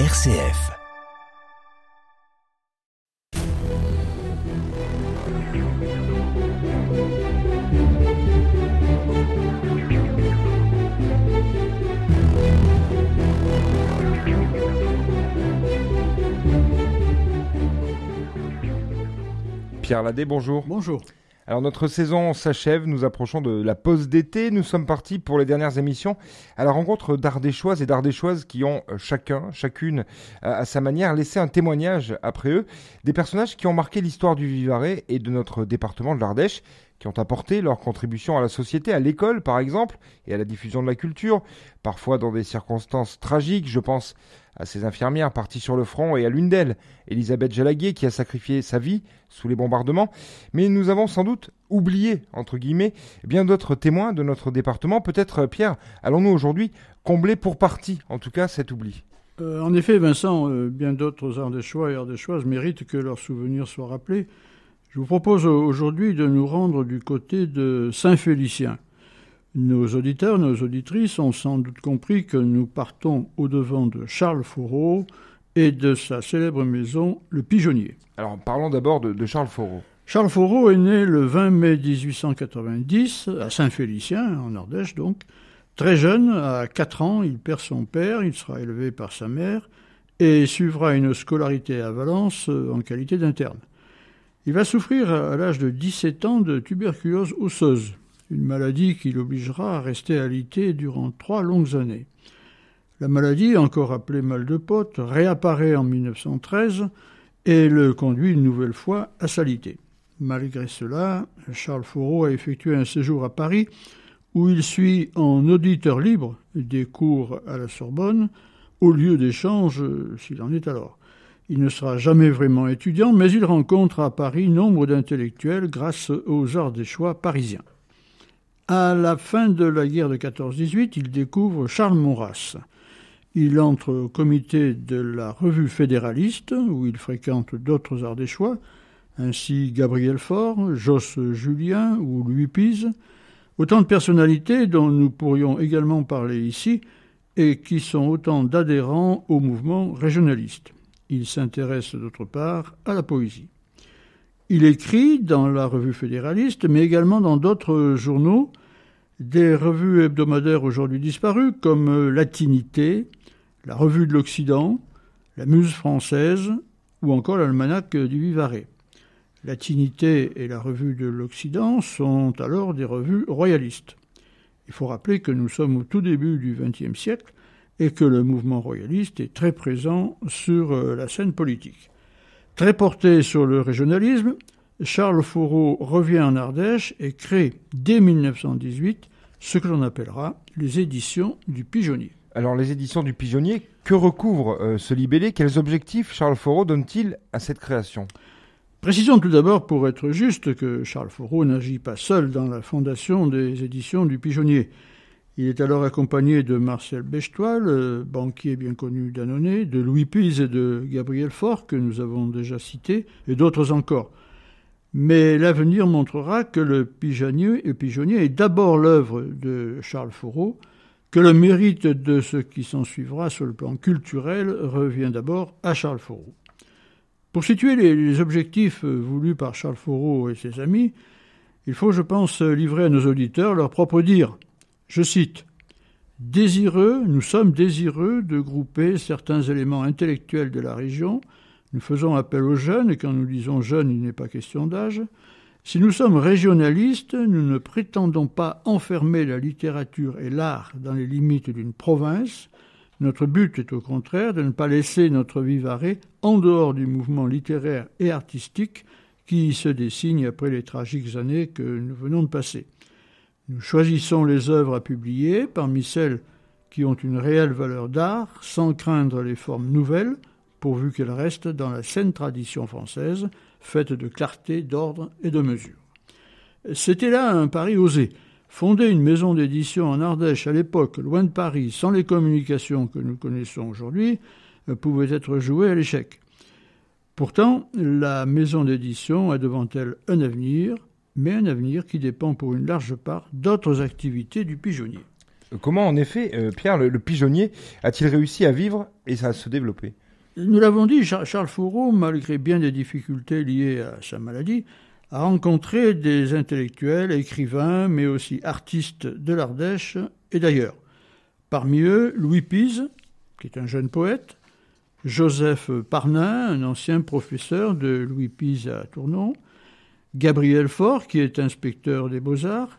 RCF. Pierre Ladet, bonjour. Bonjour. Alors notre saison s'achève, nous approchons de la pause d'été, nous sommes partis pour les dernières émissions à la rencontre d'Ardéchoises et d'Ardéchoises qui ont euh, chacun, chacune à sa manière laissé un témoignage après eux, des personnages qui ont marqué l'histoire du Vivarais et de notre département de l'Ardèche, qui ont apporté leur contribution à la société, à l'école par exemple, et à la diffusion de la culture, parfois dans des circonstances tragiques, je pense à ces infirmières parties sur le front et à l'une d'elles, Elisabeth Jalaguier, qui a sacrifié sa vie sous les bombardements. Mais nous avons sans doute oublié, entre guillemets, bien d'autres témoins de notre département. Peut-être, Pierre, allons-nous aujourd'hui combler pour partie, en tout cas, cet oubli? Euh, En effet, Vincent, euh, bien d'autres Ardéchois et Ardéchoises méritent que leurs souvenirs soient rappelés. Je vous propose aujourd'hui de nous rendre du côté de Saint-Félicien. Nos auditeurs, nos auditrices ont sans doute compris que nous partons au-devant de Charles Fourreau et de sa célèbre maison, le Pigeonnier. Alors parlons d'abord de, Charles Fourreau. Charles Fourreau est né le 20 mai 1890 à Saint-Félicien, en Ardèche donc. Très jeune, à 4 ans, il perd son père, il sera élevé par sa mère et suivra une scolarité à Valence en qualité d'interne. Il va souffrir à l'âge de 17 ans de tuberculose osseuse une maladie qui l'obligera à rester alité durant trois longues années. La maladie, encore appelée mal de pote, réapparaît en 1913 et le conduit une nouvelle fois à salité. Malgré cela, Charles Fourreau a effectué un séjour à Paris où il suit en auditeur libre des cours à la Sorbonne, au lieu d'échange s'il en est alors. Il ne sera jamais vraiment étudiant, mais il rencontre à Paris nombre d'intellectuels grâce aux arts des choix parisiens. À la fin de la guerre de 14-18, il découvre Charles Maurras. Il entre au comité de la revue fédéraliste, où il fréquente d'autres ardéchois, ainsi Gabriel Faure, Josse Julien ou Louis Pise, autant de personnalités dont nous pourrions également parler ici, et qui sont autant d'adhérents au mouvement régionaliste. Il s'intéresse d'autre part à la poésie. Il écrit dans la revue fédéraliste, mais également dans d'autres journaux, des revues hebdomadaires aujourd'hui disparues comme Latinité, la Revue de l'Occident, la Muse française ou encore l'Almanach du Vivarais. Latinité et la Revue de l'Occident sont alors des revues royalistes. Il faut rappeler que nous sommes au tout début du XXe siècle et que le mouvement royaliste est très présent sur euh, la scène politique. Très porté sur le régionalisme, Charles Fourreau revient en Ardèche et crée dès 1918 ce que l'on appellera les éditions du Pigeonnier. Alors les éditions du Pigeonnier, que recouvre euh, ce libellé? Quels objectifs Charles Fourreau donne-t-il à cette création? Précisons tout d'abord, pour être juste, que Charles Fourreau n'agit pas seul dans la fondation des éditions du Pigeonnier. Il est alors accompagné de Marcel Bechtoil, banquier bien connu d'Annonay, de Louis Pise et de Gabriel Faure, que nous avons déjà cités, et d'autres encore. Mais l'avenir montrera que le pigeonnier, est d'abord l'œuvre de Charles Fourreau, que le mérite de ce qui s'en suivra sur le plan culturel revient d'abord à Charles Fourreau. Pour situer les objectifs voulus par Charles Fourreau et ses amis, il faut, je pense, livrer à nos auditeurs leur propre dire. Je cite Désireux, nous sommes désireux de grouper certains éléments intellectuels de la région. Nous faisons appel aux jeunes, et quand nous disons jeunes, il n'est pas question d'âge. Si nous sommes régionalistes, nous ne prétendons pas enfermer la littérature et l'art dans les limites d'une province. Notre but est au contraire de ne pas laisser notre Vivarais en dehors du mouvement littéraire et artistique qui se dessine après les tragiques années que nous venons de passer. Nous choisissons les œuvres à publier parmi celles qui ont une réelle valeur d'art, sans craindre les formes nouvelles, pourvu qu'elles restent dans la saine tradition française, faite de clarté, d'ordre et de mesure. C'était là un pari osé. Fonder une maison d'édition en Ardèche à l'époque, loin de Paris, sans les communications que nous connaissons aujourd'hui, pouvait être joué à l'échec. Pourtant, la maison d'édition a devant elle un avenir, mais un avenir qui dépend pour une large part d'autres activités du pigeonnier. Comment, en effet, euh, Pierre, le, pigeonnier a-t-il réussi à vivre et à se développer? Nous l'avons dit, Charles Fourreau, malgré bien des difficultés liées à sa maladie, a rencontré des intellectuels, écrivains, mais aussi artistes de l'Ardèche et d'ailleurs. Parmi eux, Louis Pise, qui est un jeune poète, Joseph Parnin, un ancien professeur de Louis Pise à Tournon, Gabriel Faure, qui est inspecteur des beaux-arts,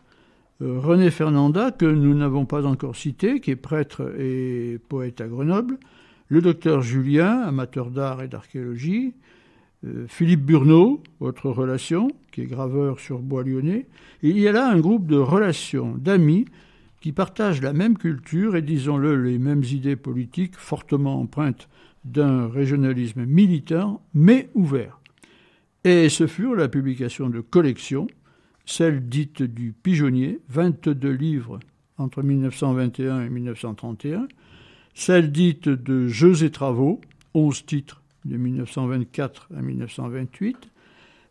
euh, René Fernanda, que nous n'avons pas encore cité, qui est prêtre et poète à Grenoble, le docteur Julien, amateur d'art et d'archéologie, euh, Philippe Burneau, votre relation, qui est graveur sur bois lyonnais. il y a là un groupe de relations, d'amis, qui partagent la même culture et, disons-le, les mêmes idées politiques fortement empreintes d'un régionalisme militant, mais ouvert. Et ce furent la publication de collections, celle dite du pigeonnier, 22 livres entre 1921 et 1931, celle dite de Jeux et travaux, 11 titres de 1924 à 1928,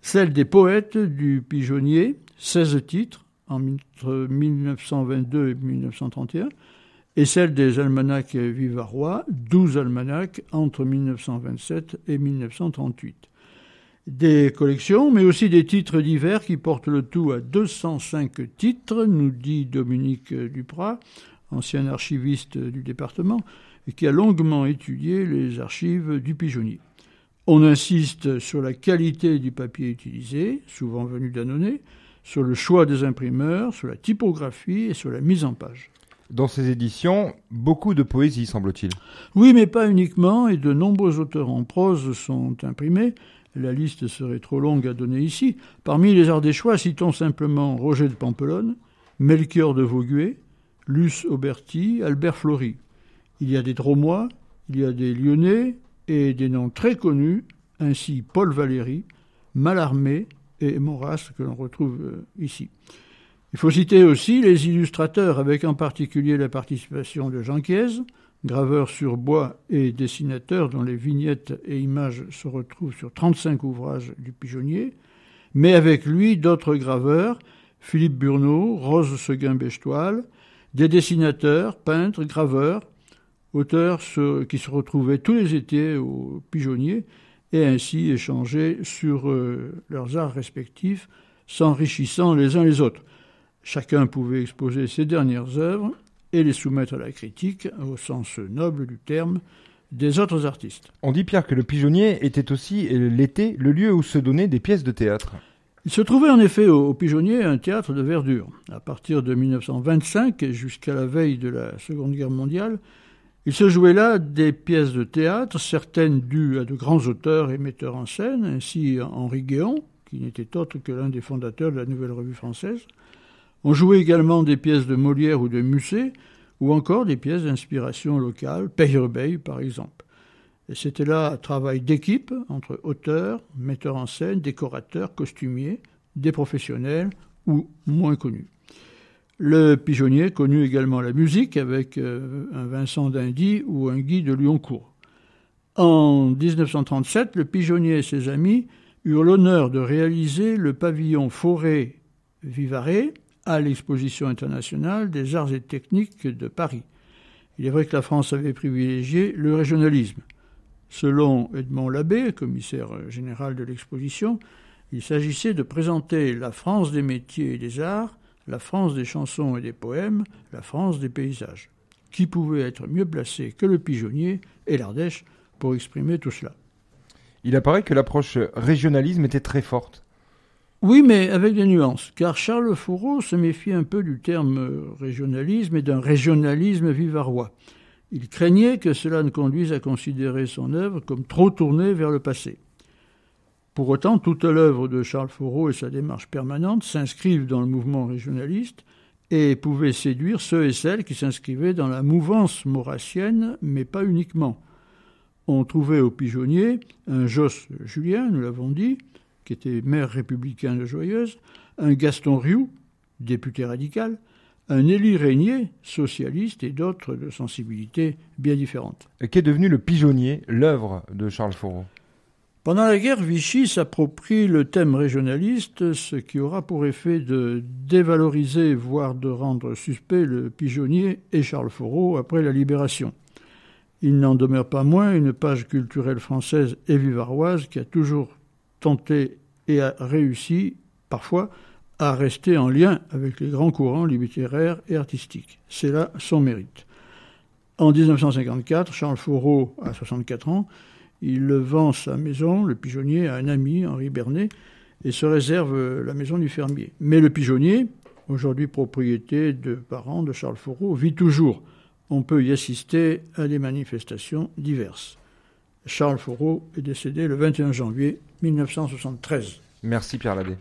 celle des poètes du pigeonnier, 16 titres entre 1922 et 1931, et celle des almanachs vivarois, 12 almanachs entre 1927 et 1938 des collections, mais aussi des titres divers qui portent le tout à 205 titres, nous dit Dominique Duprat, ancien archiviste du département, et qui a longuement étudié les archives du pigeonnier. On insiste sur la qualité du papier utilisé, souvent venu d'Annonay, sur le choix des imprimeurs, sur la typographie et sur la mise en page. Dans ces éditions, beaucoup de poésie, semble-t-il. Oui, mais pas uniquement, et de nombreux auteurs en prose sont imprimés, la liste serait trop longue à donner ici. Parmi les Ardéchois, citons simplement Roger de Pampelonne, Melchior de Vauguet, Luce Auberti, Albert Flory. Il y a des Dromois, il y a des Lyonnais et des noms très connus, ainsi Paul Valéry, Mallarmé et Maurras que l'on retrouve euh, ici. Il faut citer aussi les illustrateurs, avec en particulier la participation de Jean Chiez, graveur sur bois et dessinateur dont les vignettes et images se retrouvent sur 35 ouvrages du pigeonnier, mais avec lui d'autres graveurs, Philippe Burneau, Rose Seguin-Bechtoile, des dessinateurs, peintres, graveurs, auteurs qui se retrouvaient tous les étés au pigeonnier et ainsi échangeaient sur euh, leurs arts respectifs, s'enrichissant les uns les autres. Chacun pouvait exposer ses dernières œuvres et les soumettre à la critique, au sens noble du terme, des autres artistes. On dit, Pierre, que le pigeonnier était aussi l'été le lieu où se donnaient des pièces de théâtre. Il se trouvait en effet au, pigeonnier un théâtre de verdure. À partir de 1925 et jusqu'à la veille de la Seconde Guerre mondiale, il se jouait là des pièces de théâtre, certaines dues à de grands auteurs et metteurs en scène, ainsi Henri Guéon, qui n'était autre que l'un des fondateurs de la Nouvelle Revue française, on jouait également des pièces de Molière ou de Musset, ou encore des pièces d'inspiration locale, Peyrebeil par exemple. C'était là un travail d'équipe entre auteurs, metteurs en scène, décorateurs, costumiers, des professionnels ou moins connus. Le pigeonnier connut également la musique avec euh, un Vincent d'Indy ou un Guy de Lyoncourt. En 1937, le pigeonnier et ses amis eurent l'honneur de réaliser le pavillon forêt Vivarais, à l'exposition internationale des arts et techniques de Paris. Il est vrai que la France avait privilégié le régionalisme. Selon Edmond Labbé, commissaire général de l'exposition, il s'agissait de présenter la France des métiers et des arts, la France des chansons et des poèmes, la France des paysages. Qui pouvait être mieux placé que le pigeonnier et l'Ardèche pour exprimer tout cela? Il apparaît que l'approche régionalisme était très forte. Oui, mais avec des nuances, car Charles Fourreau se méfie un peu du terme régionalisme et d'un régionalisme vivarois. Il craignait que cela ne conduise à considérer son œuvre comme trop tournée vers le passé. Pour autant, toute l'œuvre de Charles Fourreau et sa démarche permanente s'inscrivent dans le mouvement régionaliste et pouvaient séduire ceux et celles qui s'inscrivaient dans la mouvance maurassienne, mais pas uniquement. On trouvait au pigeonnier un Josse Julien, nous l'avons dit, qui était maire républicain de Joyeuse, un Gaston Rioux, député radical, un Élie Régnier, socialiste, et d'autres de sensibilités bien différentes. Qu'est devenu le pigeonnier, l'œuvre de Charles Fourreau? Pendant la guerre, Vichy s'approprie le thème régionaliste, ce qui aura pour effet de dévaloriser, voire de rendre suspect le pigeonnier et Charles Foreau après la libération. Il n'en demeure pas moins une page culturelle française et vivaroise qui a toujours tenté et a réussi, parfois, à rester en lien avec les grands courants littéraires et artistiques. C'est là son mérite. En 1954, Charles Foreau a 64 ans. Il vend sa maison, le pigeonnier, à un ami, Henri Bernet, et se réserve la maison du fermier. Mais le pigeonnier, aujourd'hui propriété de parents de Charles Foreau, vit toujours. On peut y assister à des manifestations diverses. Charles Foreau est décédé le 21 janvier 1973. Merci Pierre Labbé.